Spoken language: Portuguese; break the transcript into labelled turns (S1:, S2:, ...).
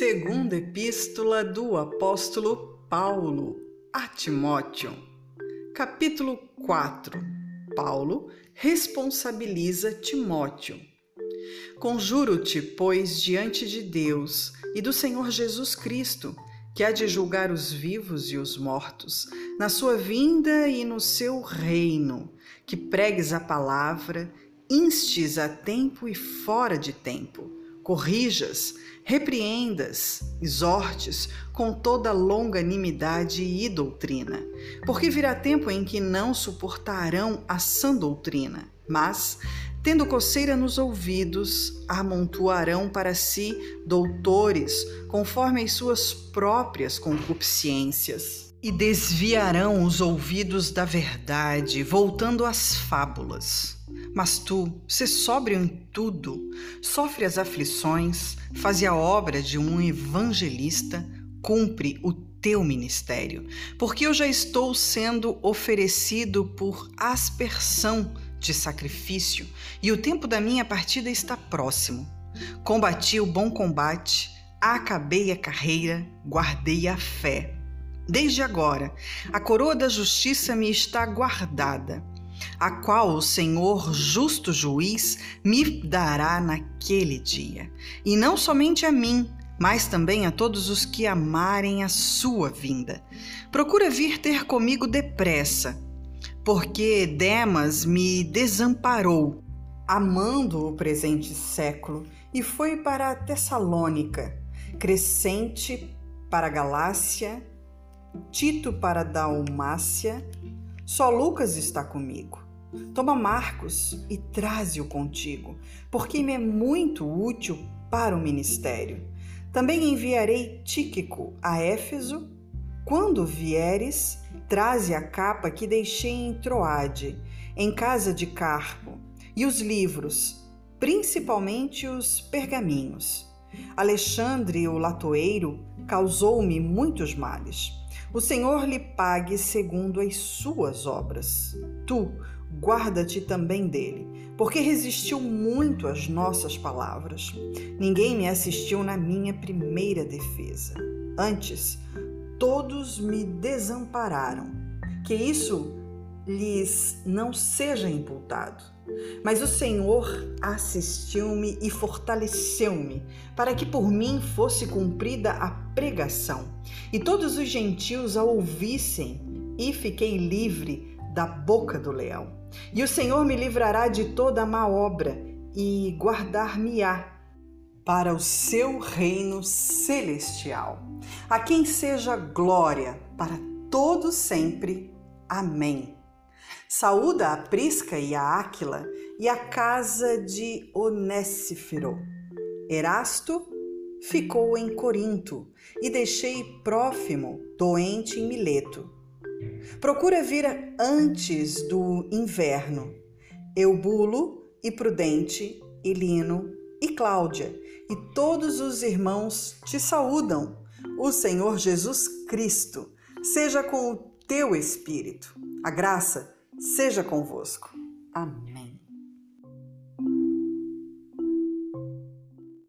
S1: Segunda Epístola do Apóstolo Paulo a Timóteo, capítulo 4. Paulo responsabiliza Timóteo. Conjuro-te, pois, diante de Deus e do Senhor Jesus Cristo, que há de julgar os vivos e os mortos, na sua vinda e no seu reino, que pregues a palavra, instes a tempo e fora de tempo corrijas, repreendas, exortes com toda longanimidade e doutrina, porque virá tempo em que não suportarão a sã doutrina, mas, tendo coceira nos ouvidos, amontoarão para si doutores conforme as suas próprias concupiscências. E desviarão os ouvidos da verdade, voltando às fábulas. Mas tu, se sóbrio em tudo, sofre as aflições, faz a obra de um evangelista, cumpre o teu ministério, porque eu já estou sendo oferecido por aspersão de sacrifício e o tempo da minha partida está próximo. Combati o bom combate, acabei a carreira, guardei a fé. Desde agora, a coroa da justiça me está guardada a qual o Senhor, justo juiz, me dará naquele dia. E não somente a mim, mas também a todos os que amarem a sua vinda. Procura vir ter comigo depressa, porque Demas me desamparou, amando o presente século, e foi para Tessalônica, Crescente para Galácia, Tito para Dalmácia, só Lucas está comigo. Toma Marcos e traze-o contigo, porque me é muito útil para o ministério. Também enviarei Tíquico a Éfeso. Quando vieres, traze a capa que deixei em Troade, em casa de Carpo, e os livros, principalmente os pergaminhos. Alexandre, o latoeiro, causou-me muitos males o Senhor lhe pague segundo as suas obras. Tu, guarda-te também dele, porque resistiu muito às nossas palavras. Ninguém me assistiu na minha primeira defesa. Antes, todos me desampararam. Que isso lhes não seja imputado. Mas o Senhor assistiu-me e fortaleceu-me, para que por mim fosse cumprida a pregação, e todos os gentios a ouvissem, e fiquei livre da boca do leão. E o Senhor me livrará de toda má obra e guardar-me-á para o seu reino celestial. A quem seja glória para todo sempre. Amém. Saúda a Prisca e a Áquila e a casa de Onécifero. Erasto ficou em Corinto e deixei Prófimo doente em Mileto. Procura vir antes do inverno. Eubulo e Prudente e Lino e Cláudia e todos os irmãos te saúdam. O Senhor Jesus Cristo seja com o teu espírito. A graça seja convosco. Amém.